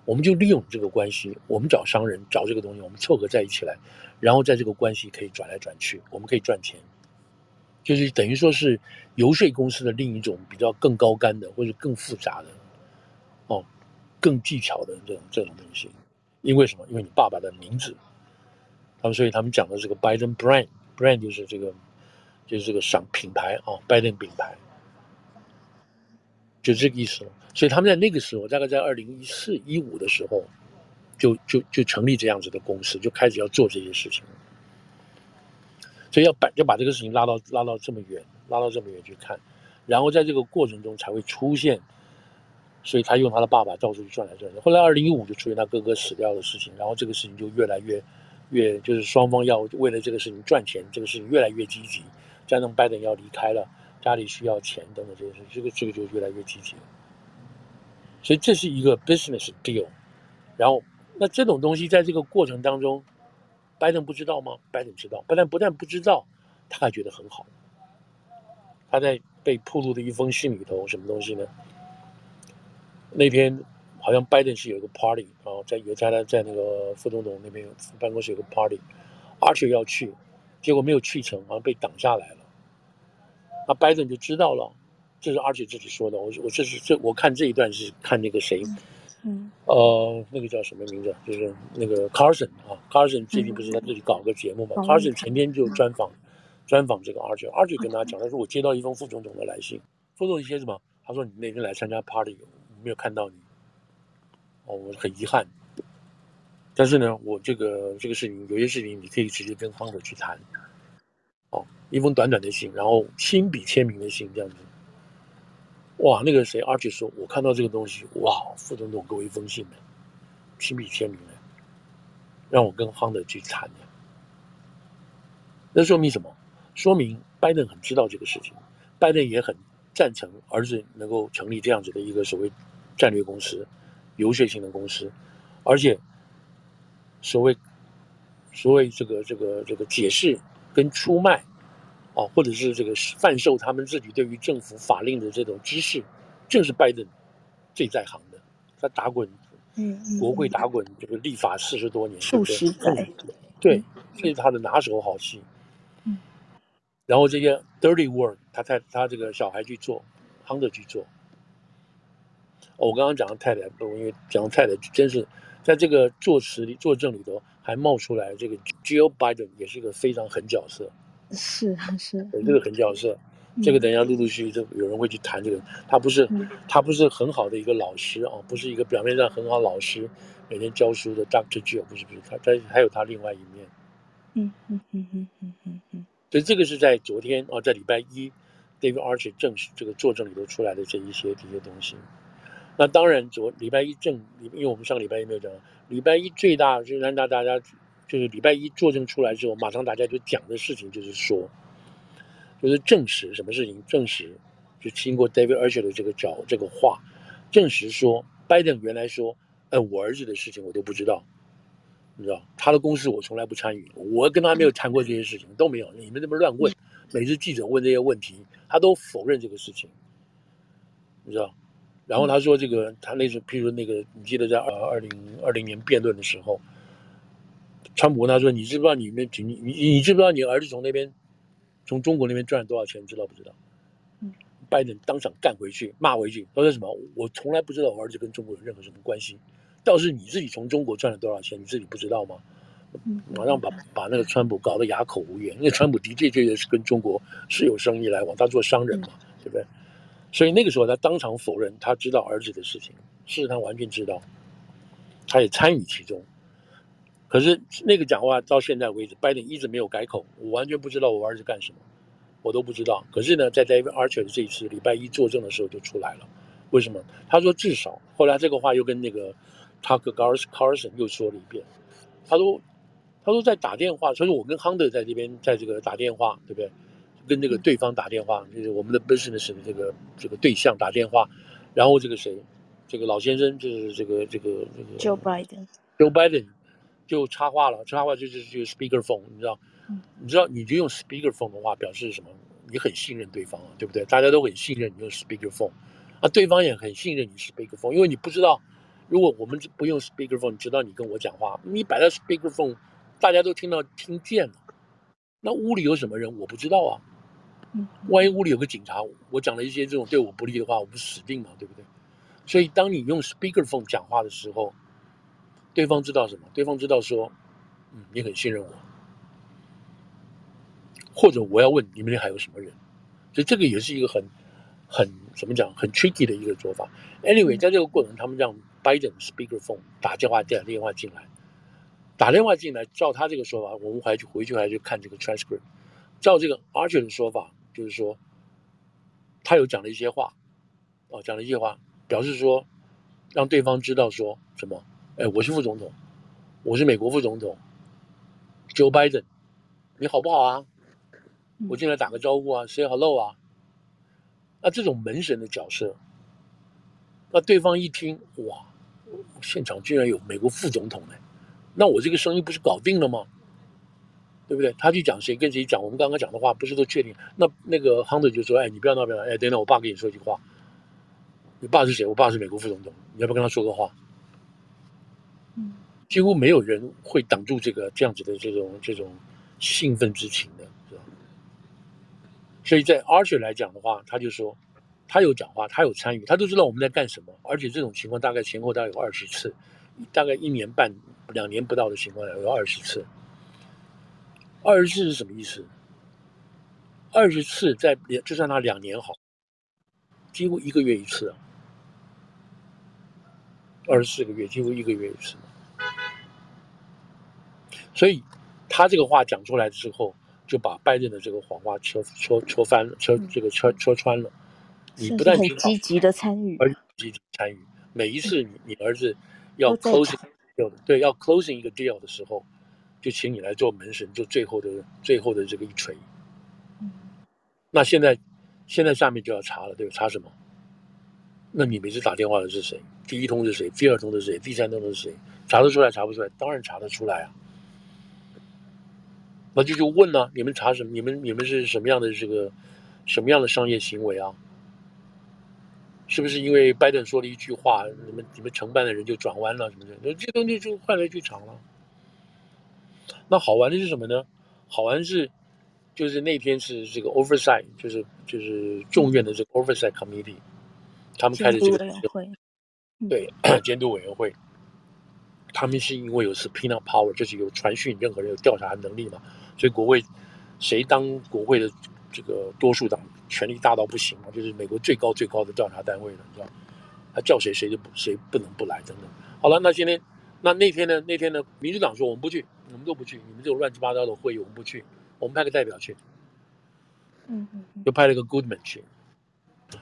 我们就利用这个关系，我们找商人找这个东西，我们凑合在一起来，然后在这个关系可以转来转去，我们可以赚钱，就是等于说是游说公司的另一种比较更高干的或者更复杂的哦。”更技巧的这种这种东西，因为什么？因为你爸爸的名字，他们所以他们讲的这个 Biden brand，brand 就是这个就是这个商品牌啊，Biden 品牌，就这个意思了。所以他们在那个时候，大概在二零一四一五的时候，就就就成立这样子的公司，就开始要做这些事情。所以要把就把这个事情拉到拉到这么远，拉到这么远去看，然后在这个过程中才会出现。所以他用他的爸爸到处去转来转去。后来二零一五就出现他哥哥死掉的事情，然后这个事情就越来越，越就是双方要为了这个事情赚钱，这个事情越来越积极。加上拜登要离开了，家里需要钱等等这些事，这个这个就越来越积极了。所以这是一个 business deal。然后那这种东西在这个过程当中，拜登不知道吗？拜登知道，拜登不但不知道，他还觉得很好。他在被披露的一封信里头，什么东西呢？那天好像拜登是有一个 party 啊，在有在他在那个副总统那边办公室有个 party，而且要去，结果没有去成，好像被挡下来了。那拜登就知道了，这是 Archer 自己说的。我我这是这我看这一段是看那个谁，嗯，呃，那个叫什么名字？就是那个 Carson 啊，Carson 最近不是在这里搞个节目嘛，嗯，Carson 前天就专访专访这个 Archer，Archer 跟他讲，他说我接到一封副总统的来信，副总一些什么？他说你那天来参加 party，我没有看到你，哦，我很遗憾。但是呢，我这个这个事情，有些事情你可以直接跟 Hunter 去谈。一封短短的信，然后亲笔签名的信，这样子。哇，那个谁，R 姐说，我看到这个东西，哇，副总统给我一封信呢，亲笔签名呢，让我跟方德去谈的。那说明什么？说明拜登很知道这个事情，拜登也很赞成儿子能够成立这样子的一个所谓战略公司、游说型的公司，而且所谓所谓这个这个这个解释跟出卖啊，或者是这个贩售他们自己对于政府法令的这种知识，正是拜登最在行的。他打滚，嗯，嗯国会打滚这个立法四十多年，数十载，对，这是他的拿手好戏。嗯然后这些 dirty work，他太他这个小孩去做，Hunter 去做。哦，我刚刚讲的太太，因为讲的太太真是在这个作词里作证里头还冒出来，这个 Joe Biden 也是一个非常狠角色。是是，对，这个很角色，嗯、这个等一下陆陆续续就有人会去谈这个。他不是、嗯、他不是很好的一个老师啊，不是一个表面上很好老师，每天教书的. Jill，不是不是，他他还有他另外一面。嗯嗯嗯嗯嗯嗯嗯。所以这个是在昨天啊，在礼拜一，David Archer 证实这个作证里头出来的这一些这些东西。那当然，昨礼拜一证，因为我们上礼拜一没有讲，礼拜一最大就是让大大家就是礼拜一作证出来之后，马上大家就讲的事情就是说，就是证实什么事情？证实就经过 David Archer 的这个角这个话，证实说拜登原来说，呃，我儿子的事情我都不知道。你知道他的公司我从来不参与，我跟他没有谈过这些事情，都没有。你们这么乱问，每次记者问这些问题，他都否认这个事情，你知道？然后他说这个，他那时譬如那个，你记得在二二零二零年辩论的时候，川普问他说：“你知不知道你们你你你知不知道你儿子从那边从中国那边赚了多少钱？知道不知道？”嗯，拜登当场干回去骂回去，他说什么？我从来不知道我儿子跟中国有任何什么关系。倒是你自己从中国赚了多少钱，你自己不知道吗？马上把把那个川普搞得哑口无言。因为川普的确确实是跟中国是有生意来往，他做商人嘛，对不对？所以那个时候他当场否认他知道儿子的事情，事实他完全知道，他也参与其中。可是那个讲话到现在为止，拜登一直没有改口，我完全不知道我儿子干什么，我都不知道。可是呢，在 David Archer 的这一次礼拜一作证的时候就出来了。为什么？他说至少后来这个话又跟那个。Tucker Carlson 又说了一遍，他说，他说在打电话，所以我跟 Hunter 在这边，在这个打电话，对不对？跟这个对方打电话，就是我们的 business 的这个这个对象打电话，然后这个谁，这个老先生就是这个这个这个 Joe Biden，Joe Biden 就插话了，插话就是就 speakerphone，你知道，你知道你就用 speakerphone 的话表示什么？你很信任对方啊，对不对？大家都很信任你用 speakerphone，啊，对方也很信任你 speakerphone，因为你不知道。如果我们不用 speakerphone，你知道你跟我讲话，你摆在 speakerphone，大家都听到听见了。那屋里有什么人，我不知道啊。万一屋里有个警察，我讲了一些这种对我不利的话，我不死定嘛，对不对？所以当你用 speakerphone 讲话的时候，对方知道什么？对方知道说，嗯，你很信任我，或者我要问你们里还有什么人？所以这个也是一个很很怎么讲，很 tricky 的一个做法。Anyway，在这个过程，他们这样。Biden speakerphone 打电话电电话进来，打电话进来，照他这个说法，我们还去回去还去看这个 transcript。照这个 Archer 的说法，就是说他有讲了一些话，哦，讲了一些话，表示说让对方知道说什么？哎，我是副总统，我是美国副总统，Joe Biden，你好不好啊？我进来打个招呼啊，say hello 啊。那这种门神的角色，那对方一听，哇！现场居然有美国副总统呢，那我这个生意不是搞定了吗？对不对？他去讲谁跟谁讲，我们刚刚讲的话不是都确定？那那个 Hunter 就说：“哎，你不要闹，不要闹！哎，等等，我爸跟你说一句话。你爸是谁？我爸是美国副总统，你要不要跟他说个话？”几乎没有人会挡住这个这样子的这种这种兴奋之情的，是吧？所以在 Archer 来讲的话，他就说。他有讲话，他有参与，他都知道我们在干什么，而且这种情况大概前后大概有二十次，大概一年半、两年不到的情况下有二十次。二十次是什么意思？二十次在就算他两年好，几乎一个月一次啊，二十四个月几乎一个月一次。所以他这个话讲出来之后，就把拜登的这个谎话戳戳戳翻了，戳这个戳戳穿了。你不但很积极的参与，而积极参与。每一次你你儿子要 closing 对，要 closing 一个 deal 的时候，就请你来做门神，做最后的最后的这个一锤。那现在，现在下面就要查了，对吧？查什么？那你每次打电话的是谁？第一通是谁？第二通是谁？第三通是谁？查得出来？查不出来？当然查得出来啊。那就就问呢、啊？你们查什么？你们你们是什么样的这个什么样的商业行为啊？是不是因为拜登说了一句话，你们你们承办的人就转弯了什么的？那这东西就换来去场了。那好玩的是什么呢？好玩是。就是那天是这个 oversight，就是就是众院的这个 oversight committee，他们开的这个会，对 监督委员会，他们是因为有 subpoena power，就是有传讯任何人有调查能力嘛，所以国会谁当国会的这个多数党，权力大到不行啊，就是美国最高最高的调查单位了，你知道，他叫谁谁就不谁不能不来等等。好了，那今天那那天呢？那天呢？民主党说我们不去，我们都不去，你们这种乱七八糟的会议我们不去。我们派个代表去，嗯嗯，又派了个 Goodman 去，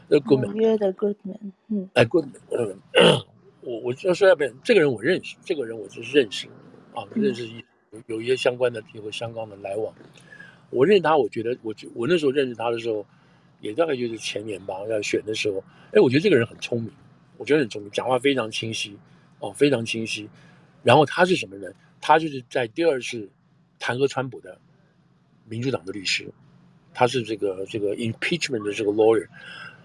那 Goodman 纽约的 Goodman，嗯，哎，Goodman，嗯，我我就说要不然，这个人我认识，这个人我就是认识啊，认识一有有一些相关的有个相关的来往，我认识他，我觉得我我那时候认识他的时候，也大概就是前年吧，要选的时候，哎，我觉得这个人很聪明，我觉得很聪明，讲话非常清晰，哦，非常清晰，然后他是什么人？他就是在第二次弹劾川普的。民主党的律师，他是这个这个 impeachment 的这个 lawyer，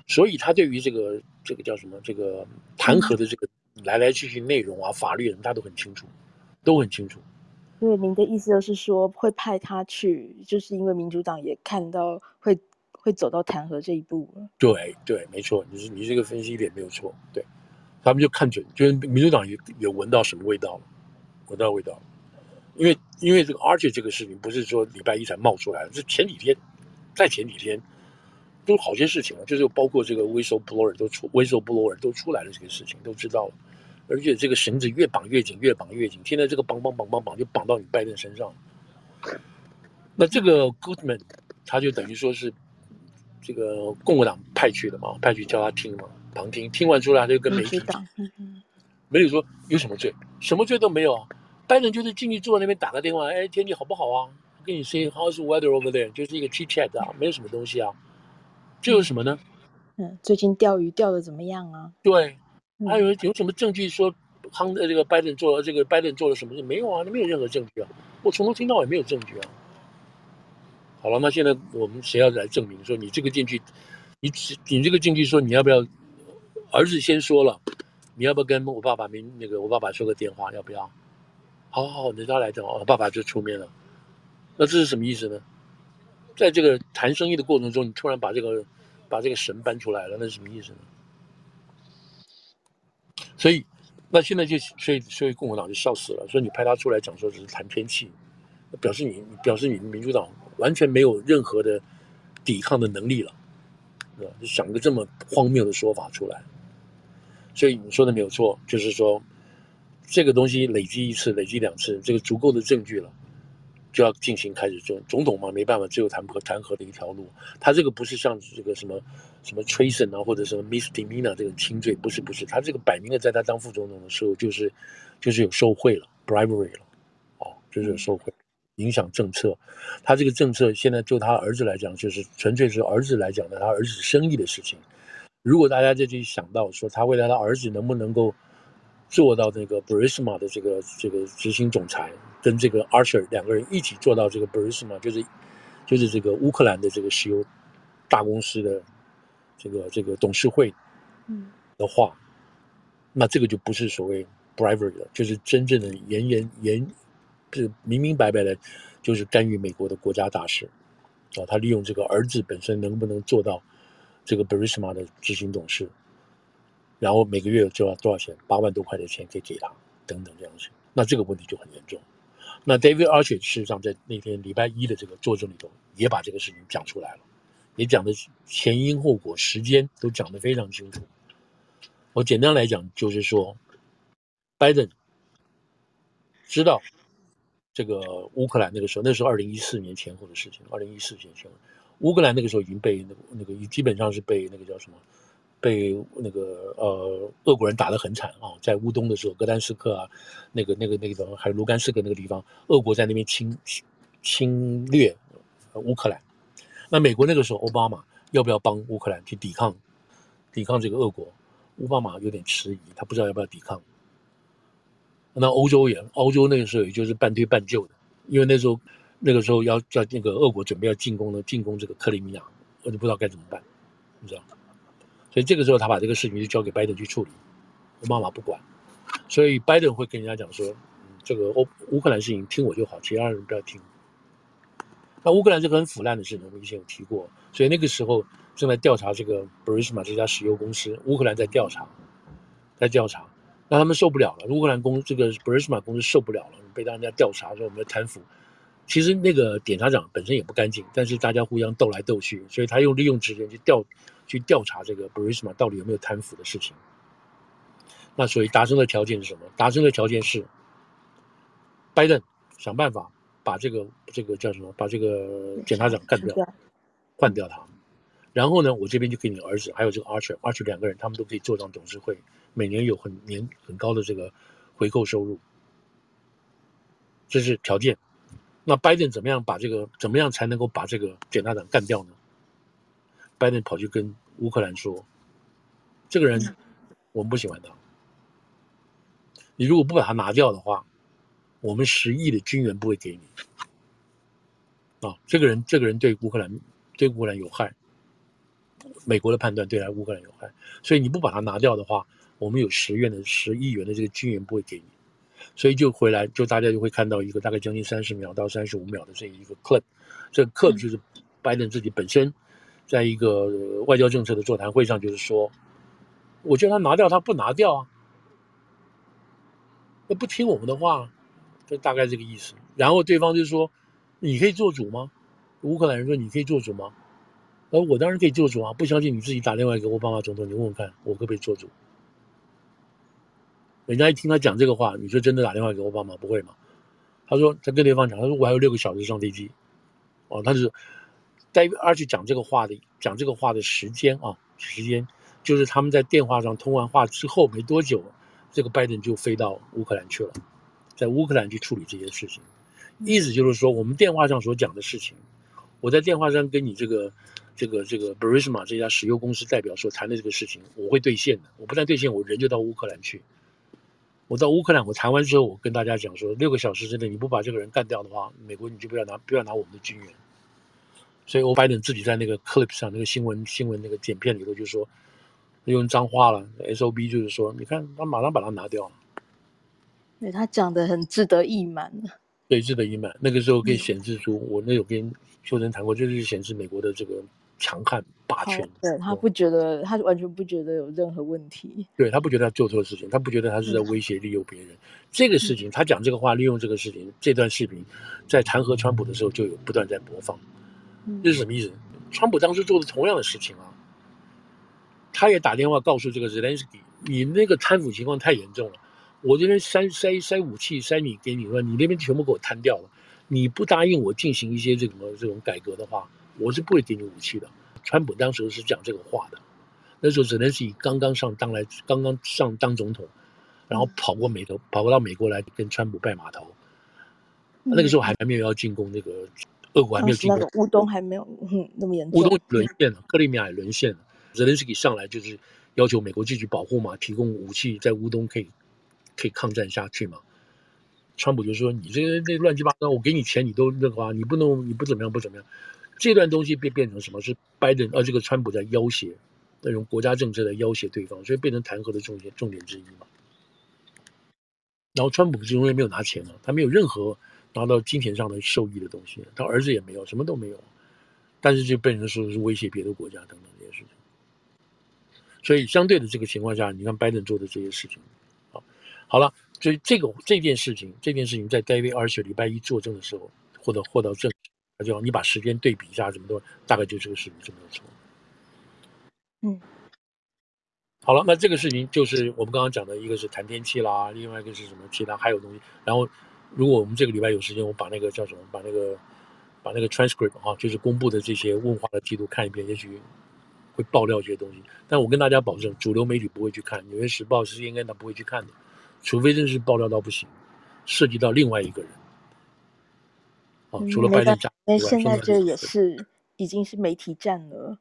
所以他对于这个这个叫什么这个弹劾的这个来来去去内容啊、法律人他都很清楚，都很清楚。所以您的意思就是说，会派他去，就是因为民主党也看到会会走到弹劾这一步了。对对，没错，你是你这个分析一点没有错。对，他们就看准，就是民主党也也闻到什么味道了，闻到味道了。因为因为这个 a r c h 这个事情不是说礼拜一才冒出来的，是前几天，在前几天，都好些事情了，就是包括这个 whistleblower 都出 whistleblower 都出来了，这个事情都知道了，而且这个绳子越绑越紧，越绑越紧，现在这个绑绑绑绑绑就绑到你拜登身上。那这个 Goodman 他就等于说是这个共和党派去的嘛，派去叫他听嘛，旁听，听完出来他就跟媒体讲，媒体说有什么罪？什么罪都没有啊。拜登就是进去坐在那边打个电话，哎，天气好不好啊？我跟你说，How's the weather over there？就是一个 chit chat 啊，没有什么东西啊。这有什么呢？嗯，最近钓鱼钓的怎么样啊？对，还有有什么证据说，亨的这个拜登做了这个拜登做了什么事？没有啊，没有任何证据啊。我从头听到尾没有证据啊。好了，那现在我们谁要来证明说你这个进去，你你这个进去说你要不要？儿子先说了，你要不要跟我爸爸明那个我爸爸说个电话？要不要？好好好，你他来的哦，爸爸就出面了。那这是什么意思呢？在这个谈生意的过程中，你突然把这个把这个神搬出来了，那是什么意思呢？所以，那现在就所以所以共和党就笑死了，所以你派他出来讲说只是谈天气，表示你表示你们民主党完全没有任何的抵抗的能力了，是吧？就想个这么荒谬的说法出来。所以你说的没有错，就是说。这个东西累积一次，累积两次，这个足够的证据了，就要进行开始做总统嘛，没办法，只有弹劾弹劾的一条路。他这个不是像这个什么什么 treason 啊，或者什么 misdemeanor 这种轻罪，不是不是，他这个摆明了在他当副总统的时候，就是就是有受贿了，bribery 了，哦，就是有受贿，影响政策。他这个政策现在就他儿子来讲，就是纯粹是儿子来讲的，他儿子生意的事情。如果大家就去想到说，他未来他儿子能不能够。做到那个 brisma 的这个这个执行总裁，跟这个 Archer 两个人一起做到这个 Burisma，就是就是这个乌克兰的这个石油大公司的这个这个董事会的话，嗯、那这个就不是所谓 bribery 了，就是真正的严严严，是明明白白的，就是干预美国的国家大事啊。他利用这个儿子本身能不能做到这个 Burisma 的执行董事？然后每个月就要多少钱？八万多块的钱可以给他，等等这样子，那这个问题就很严重。那 David Archer 事实上在那天礼拜一的这个作证里头，也把这个事情讲出来了。也讲的前因后果、时间都讲得非常清楚。我简单来讲，就是说，拜登知道这个乌克兰那个时候，那时候二零一四年前后的事情，二零一四年前后，乌克兰那个时候已经被那个那个基本上是被那个叫什么，被那个呃俄国人打得很惨啊，在乌东的时候，格丹斯克啊，那个那个那个地方，还有卢甘斯克那个地方，俄国在那边侵侵略乌克兰。那美国那个时候，奥巴马要不要帮乌克兰去抵抗抵抗这个俄国？奥巴马有点迟疑，他不知道要不要抵抗。那欧洲也，欧洲那个时候也就是半推半就的，因为那时候那个时候要叫那个俄国准备要进攻了，进攻这个克里米亚，我就不知道该怎么办，你知道吗？所以这个时候他把这个事情就交给拜登去处理，奥巴马不管。所以拜登会跟人家讲说，嗯，这个欧乌克兰事情听我就好，其他人不要听。那乌克兰这个很腐烂的事情，我们以前有提过，所以那个时候正在调查这个 b r i s m a 这家石油公司，乌克兰在调查，在调查，那他们受不了了，乌克兰公这个 b r i s m a 公司受不了了，被大家调查说我们的贪腐，其实那个检察长本身也不干净，但是大家互相斗来斗去，所以他用利用职权去调去调查这个 Burisma 到底有没有贪腐的事情。那所以达成的条件是什么？达成的条件是拜登想办法。把这个这个叫什么？把这个检察长干掉，换掉他。然后呢，我这边就给你儿子，还有这个 Archer，Archer 两个人，他们都可以坐上董事会，每年有很年很高的这个回扣收入。这是条件。那拜登怎么样把这个？怎么样才能够把这个检察长干掉呢？拜登跑去跟乌克兰说：“这个人我们不喜欢他，你如果不把他拿掉的话。”我们十亿的军援不会给你啊！这个人，这个人对乌克兰，对乌克兰有害。美国的判断对来乌克兰有害，所以你不把它拿掉的话，我们有十元的十亿元的这个军援不会给你。所以就回来，就大家就会看到一个大概将近三十秒到三十五秒的这一个 clip。这个 clip 就是拜登自己本身在一个外交政策的座谈会上，就是说，我叫他拿掉，他不拿掉啊，那不听我们的话。就大概这个意思，然后对方就说：“你可以做主吗？”乌克兰人说：“你可以做主吗？”而我当然可以做主啊！不相信你自己打电话给奥巴马总统，你问问看，我可不可以做主？人家一听他讲这个话，你说真的打电话给奥巴马不会吗？他说他跟对方讲，他说我还有六个小时上飞机。哦，他是在而且讲这个话的讲这个话的时间啊，时间就是他们在电话上通完话之后没多久，这个拜登就飞到乌克兰去了。在乌克兰去处理这些事情，意思就是说，我们电话上所讲的事情，我在电话上跟你这个、这个、这个 Burisma 这家石油公司代表所谈的这个事情，我会兑现的。我不但兑现，我人就到乌克兰去。我到乌克兰，我谈完之后，我跟大家讲说，六个小时之内你不把这个人干掉的话，美国你就不要拿不要拿我们的军援。所以，欧拜登自己在那个 clip 上那个新闻新闻那个剪片里头就说，用脏话了，SOB 就是说，你看他马上把它拿掉了。对，他讲的很志得意满，对，志得意满。那个时候可以显示出，嗯、我那有跟秋生谈过，就是显示美国的这个强悍霸权。对，他不觉得，他完全不觉得有任何问题。对，他不觉得他做错事情，他不觉得他是在威胁利诱别人。嗯、这个事情，他讲这个话，利用这个事情，这段视频在弹劾川普的时候就有不断在播放。嗯、这是什么意思？川普当时做的同样的事情啊，他也打电话告诉这个 Zelensky，你那个贪腐情况太严重了。我这边塞塞塞武器塞你给你说，你那边全部给我摊掉了。你不答应我进行一些这种这种改革的话，我是不会给你武器的。川普当时是讲这个话的，那时候 Zelensky 刚刚上当来，刚刚上当总统，然后跑过美国，跑过到美国来跟川普拜码头。嗯、那个时候还没有要进攻那个俄国还没有进攻，乌东还没有那么严重。乌东沦陷了，克里米亚也沦陷了。泽连斯基上来就是要求美国继续保护嘛，提供武器在乌东可以。可以抗战下去嘛？川普就说：“你这个那乱七八糟，我给你钱你都那个啊，你不能你不怎么样不怎么样。”这段东西变变成什么？是拜登呃这个川普在要挟那种国家政策在要挟对方，所以变成弹劾的重点重点之一嘛。然后川普最终也没有拿钱了，他没有任何拿到金钱上的受益的东西，他儿子也没有，什么都没有。但是就被人说是威胁别的国家等等这些事情。所以相对的这个情况下，你看拜登做的这些事情。啊好了，所以这个这件事情，这件事情在 David Archer 礼拜一作证的时候获得获得证，礼就好，你把时间对比一下，什么都大概就这个事情就没有错。嗯，好了，那这个事情就是我们刚刚讲的一个是谈天气啦，另外一个是什么其他还有东西。然后，如果我们这个礼拜有时间，我把那个叫什么，把那个把那个 transcript 哈，就是公布的这些问话的记录看一遍，也许会爆料这些东西。但我跟大家保证，主流媒体不会去看，《纽约时报》是应该他不会去看的，除非真是爆料到不行，涉及到另外一个人。哦，除了拜登站，因为现在这也是已经是媒体站了，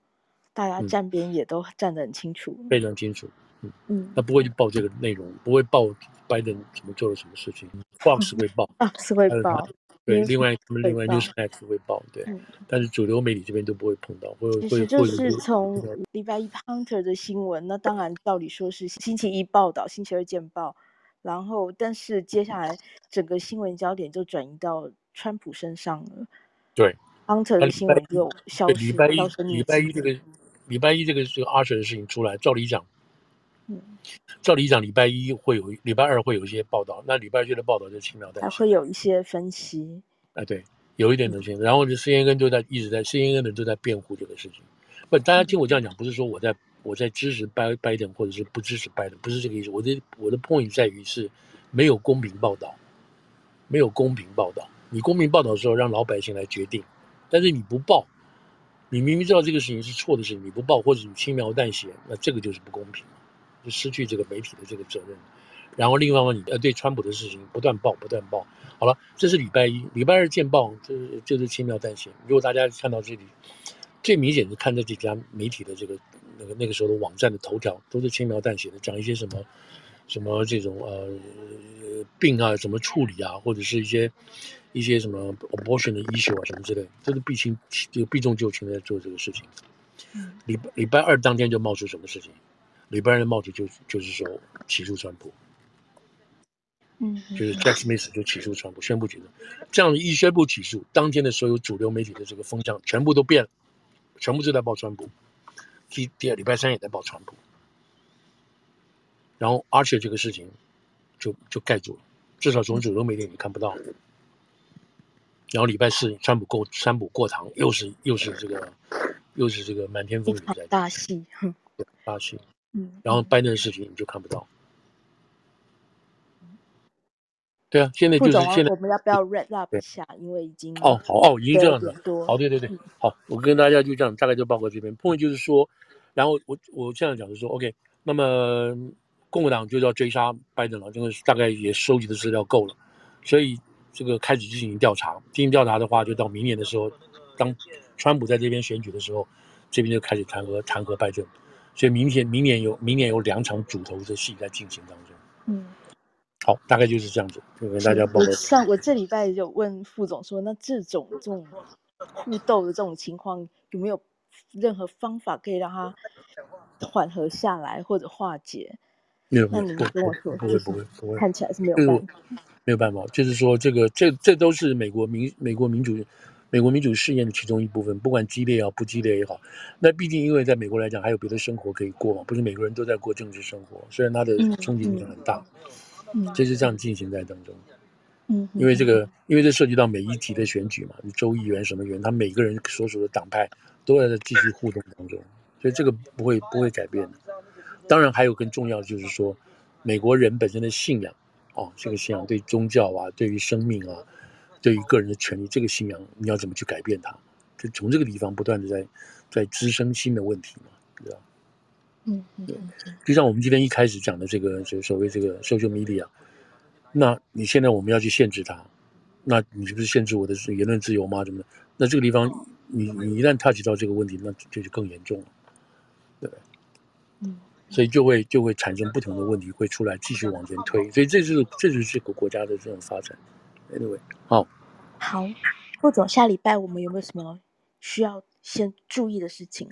大家站边也都站得很清楚，嗯、非常清楚。嗯嗯，他不会去报这个内容，不会报拜登怎么做了什么事情。Fox 会报，Fox 会报，对，另外他们另外 Newsmax 会报，对、嗯。但是主流媒体这边都不会碰到，会会就是从礼拜一 Hunter 的新闻，那当然照理说是星期一报道，星期二见报，然后但是接下来整个新闻焦点就转移到。川普身上了，对，Hunter 的新闻又消失。礼拜一，礼拜一这个礼拜一这个这个 Usher 的事情出来，照理讲，嗯，照理讲礼拜一会有，礼拜二会有一些报道，那礼拜一的报道就轻描淡写，还会有一些分析。哎，对，有一点东西。然后就，CNN 就在一直在 CNN 的都在辩护这个事情。不，大家听我这样讲，不是说我在我在支持拜拜登，或者是不支持拜登，不是这个意思。我的我的 point 在于是没有公平报道，没有公平报道。你公平报道的时候，让老百姓来决定，但是你不报，你明明知道这个事情是错的事情，你不报或者你轻描淡写，那这个就是不公平，就失去这个媒体的这个责任。然后另外一方面，你呃对川普的事情不断报不断报，好了，这是礼拜一，礼拜二见报，这是就是轻描淡写。如果大家看到这里，最明显是看这几家媒体的这个那个那个时候的网站的头条，都是轻描淡写的讲一些什么什么这种呃病啊，怎么处理啊，或者是一些。一些什么 abortion 的 issue 啊，什么之类，都是避轻就避重就轻在做这个事情。礼拜礼拜二当天就冒出什么事情？礼拜二的帽子就就是说起诉川普，嗯，就是 Jack Smith 就起诉川普，宣布起诉。这样一宣布起诉，当天的所有主流媒体的这个风向全部都变了，全部都在报川普。第第二礼拜三也在报川普，然后 Archer 这个事情就就盖住了，至少从主流媒体你看不到。然后礼拜四，川普过川普过堂，又是又是这个，又是这个满天风雨在大戏，对大戏。嗯，然后拜登的视频你就看不到。对啊，现在就是现在。我们要不要 wrap up 一下？因为已经哦好哦，已经这样子。好，对对对，好，我跟大家就这样，大概就报告这边。point 就是说，然后我我这样讲就是说，OK，那么共和党就要追杀拜登了，因为大概也收集的资料够了，所以。这个开始进行调查，进行调查的话，就到明年的时候，当川普在这边选举的时候，这边就开始弹劾弹劾拜登，所以明天明年有明年有两场主头的戏在进行当中。嗯，好，大概就是这样子，就跟大家报告。上我这礼拜有问副总说，那这种这种互斗的这种情况，有没有任何方法可以让它缓和下来或者化解？没有，那你们跟我说，不会不会不会，看起来是没有办法。没有办法，就是说，这个这这都是美国民美国民主美国民主试验的其中一部分，不管激烈也好，不激烈也好。那毕竟因为在美国来讲，还有别的生活可以过嘛，不是每个人都在过政治生活，虽然它的冲击力很大，嗯，就是这样进行在当中。嗯，因为这个，因为这涉及到每一级的选举嘛，你州议员什么员，他每个人所属的党派都在继续互动当中，所以这个不会不会改变的。当然，还有更重要的就是说，美国人本身的信仰。哦，这个信仰对宗教啊，对于生命啊，对于个人的权利，这个信仰你要怎么去改变它？就从这个地方不断的在在滋生新的问题嘛，对吧？嗯嗯，对。就像我们今天一开始讲的这个，就所谓这个 social media，那你现在我们要去限制它，那你是不是限制我的言论自由吗？怎么？那这个地方你你一旦 touch 到这个问题，那这就更严重了，对。嗯。所以就会就会产生不同的问题会出来，继续往前推。所以这就是这就是这个国家的这种发展。Anyway，好，好，副总，下礼拜我们有没有什么需要先注意的事情？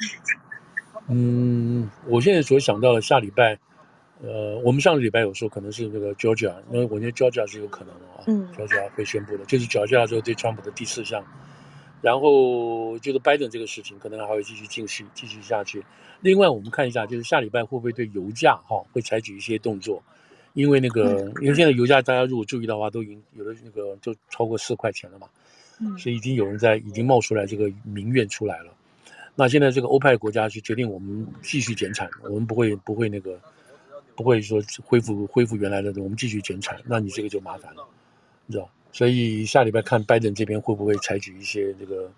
嗯，我现在所想到的下礼拜，呃，我们上个礼拜有说可能是那个 Georgia，因为我觉得 Georgia 是有可能的啊，嗯，Georgia 会宣布的，就是 Georgia 之后对川普的第四项。然后就是拜登这个事情，可能还会继续继续继续下去。另外，我们看一下，就是下礼拜会不会对油价哈会采取一些动作？因为那个，因为现在油价大家如果注意的话，都已经有的那个就超过四块钱了嘛。所以已经有人在已经冒出来这个民怨出来了。那现在这个欧派国家是决定我们继续减产，我们不会不会那个不会说恢复恢复原来的，我们继续减产，那你这个就麻烦了，你知道？所以下礼拜看拜登这边会不会采取一些这个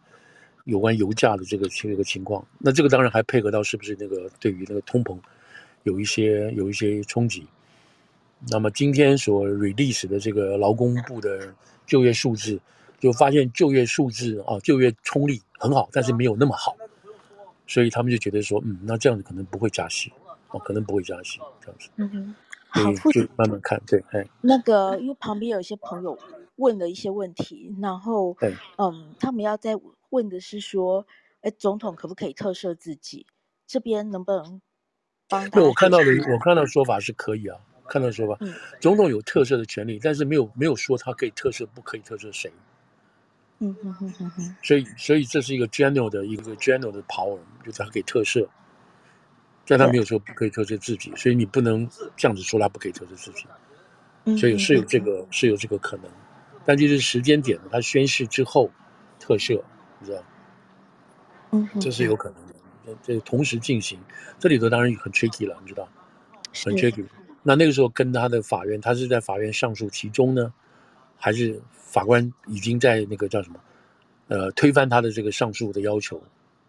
有关油价的这个这个情况？那这个当然还配合到是不是那个对于那个通膨有一些有一些冲击？那么今天所 release 的这个劳工部的就业数字，就发现就业数字啊，就业冲力很好，但是没有那么好，所以他们就觉得说，嗯，那这样子可能不会加息，哦，可能不会加息，这样子。嗯哼，好，就慢慢看，对，哎。那个，因为旁边有一些朋友问了一些问题，然后，嗯，他们要再问的是说，哎，总统可不可以特赦自己？这边能不能帮他？对，我看到的，我看到的说法是可以啊。看到说吧，总统有特赦的权利，但是没有没有说他可以特赦，不可以特赦谁。嗯哼哼哼哼。所以所以这是一个 general 的一个 general 的 power，就是他可以特赦，但他没有说不可以特赦自己，所以你不能这样子说他不可以特赦自己。所以是有这个是有这个可能，但就是时间点，他宣誓之后特赦，你知道？嗯，这是有可能的，这同时进行，这里头当然很 tricky 了，你知道？很 tricky。那那个时候跟他的法院，他是在法院上诉其中呢，还是法官已经在那个叫什么，呃，推翻他的这个上诉的要求，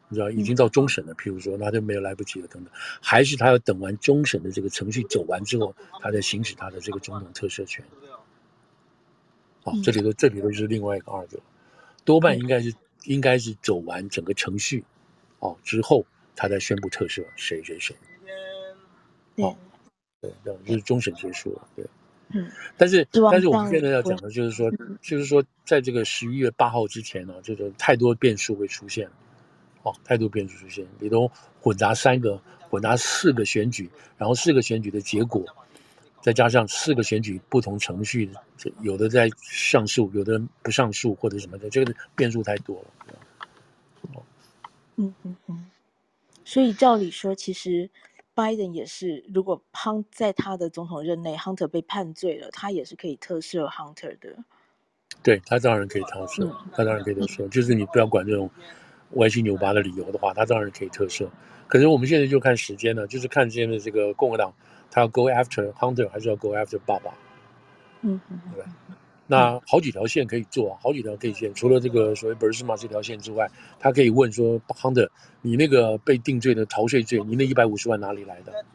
你知道，已经到终审了。譬如说，那就没有来不及了等等，还是他要等完终审的这个程序走完之后，他再行使他的这个总统特赦权。好，这里头这里头就是另外一个 argue，多半应该是应该是走完整个程序，哦之后他再宣布特赦谁谁谁。好。对，这样就是终审结束了。对，嗯，但是但是我们现在要讲的就是说，就是说，在这个十一月八号之前呢，就是太多变数会出现，哦，太多变数出现，里头混杂三个、混杂四个选举，然后四个选举的结果，再加上四个选举不同程序，这有的在上诉，有的不上诉或者什么的，这个变数太多了。哦，嗯嗯嗯，所以照理说，其实。拜登也是，如果 Hunt 在他的总统任内，Hunter 被判罪了，他也是可以特赦 Hunter 的。对，他当然可以特赦，嗯、他当然可以特赦。就是你不要管这种歪七扭八的理由的话，他当然可以特赦。可是我们现在就看时间了，就是看现在的这个共和党，他要 go after Hunter 还是要 go after 爸爸？嗯嗯，对。那好几条线可以做，好几条可以线。除了这个所谓 Burisma 这条线之外，他可以问说：“Hunter，你那个被定罪的逃税罪，你那一百五十万哪里来的？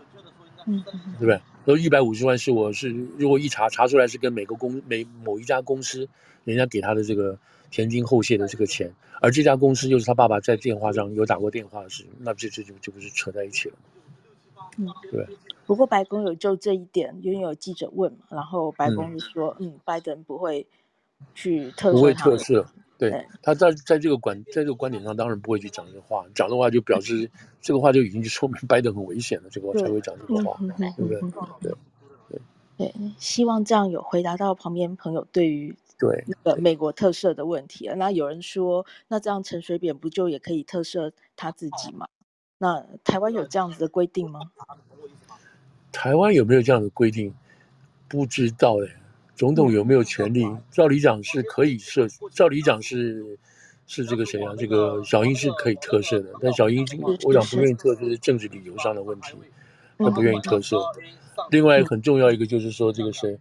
嗯，对不对？说一百五十万是我是如果一查查出来是跟每个公每某一家公司人家给他的这个前金后谢的这个钱，而这家公司又是他爸爸在电话上有打过电话的事，那这这就就不是扯在一起了。嗯，对。不过白宫有就这一点，因为有记者问嘛，然后白宫就说，嗯，嗯，拜登不会去特赦，不会特赦，对，他在在这个观在这个观点上，当然不会去讲这个话，讲的话就表示这个话就已经就说明拜登很危险了，这个话才会讲这个话，对不对？对对对，希望这样有回答到旁边朋友对于对那个美国特赦的问题。那有人说，那这样陈水扁不就也可以特赦他自己吗？那台湾有这样子的规定吗？台湾有没有这样的规定？不知道哎。总统有没有权利？照理讲是可以设，照理讲是是这个谁啊？这个小英是可以特赦的，但小英我想不愿意特赦是政治理由上的问题，他不愿意特赦。另外很重要一个就是说，这个谁，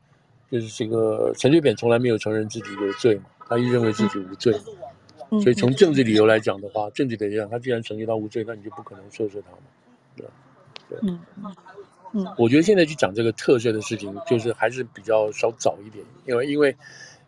就是这个陈水扁从来没有承认自己有罪嘛，他一认为自己无罪，所以从政治理由来讲的话，政治理由讲，他既然承认他无罪，那你就不可能特赦他嘛，对吧？对。我觉得现在去讲这个特色的事情，就是还是比较稍早一点，因为因为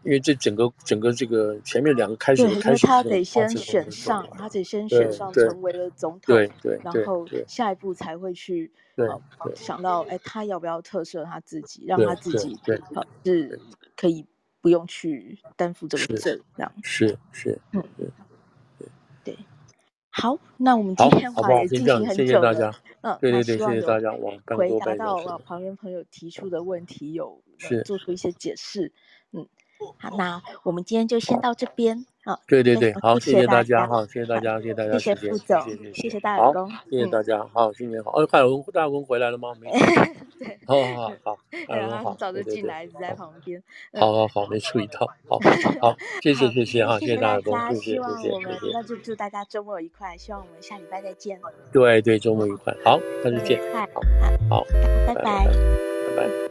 因为这整个整个这个前面两个开始开始，他得先选上，他得先选上成为了总统，对对，然后下一步才会去呃想到哎，他要不要特赦他自己，让他自己对是可以不用去担负这个罪，这样。是是嗯。对对。好，那我们今天话也进行很久了。嗯，对对对，谢谢大家。我回答到了旁边朋友提出的问题，有做出一些解释。嗯，好，那我们今天就先到这边。好，对对对，好，谢谢大家，哈，谢谢大家，谢谢大家，谢谢副总，谢谢大耳公，谢谢大家，好，新年好。哦，大耳公，大耳公回来了吗？没。对，好好好，大耳公早就进来，在旁边。好好好，没注意到。好，好，谢谢谢谢哈，谢谢大耳公，谢谢谢谢谢谢。那就祝大家周末愉快，希望我们下礼拜再见。对对，周末愉快，好，那就见。好，好，拜拜拜拜。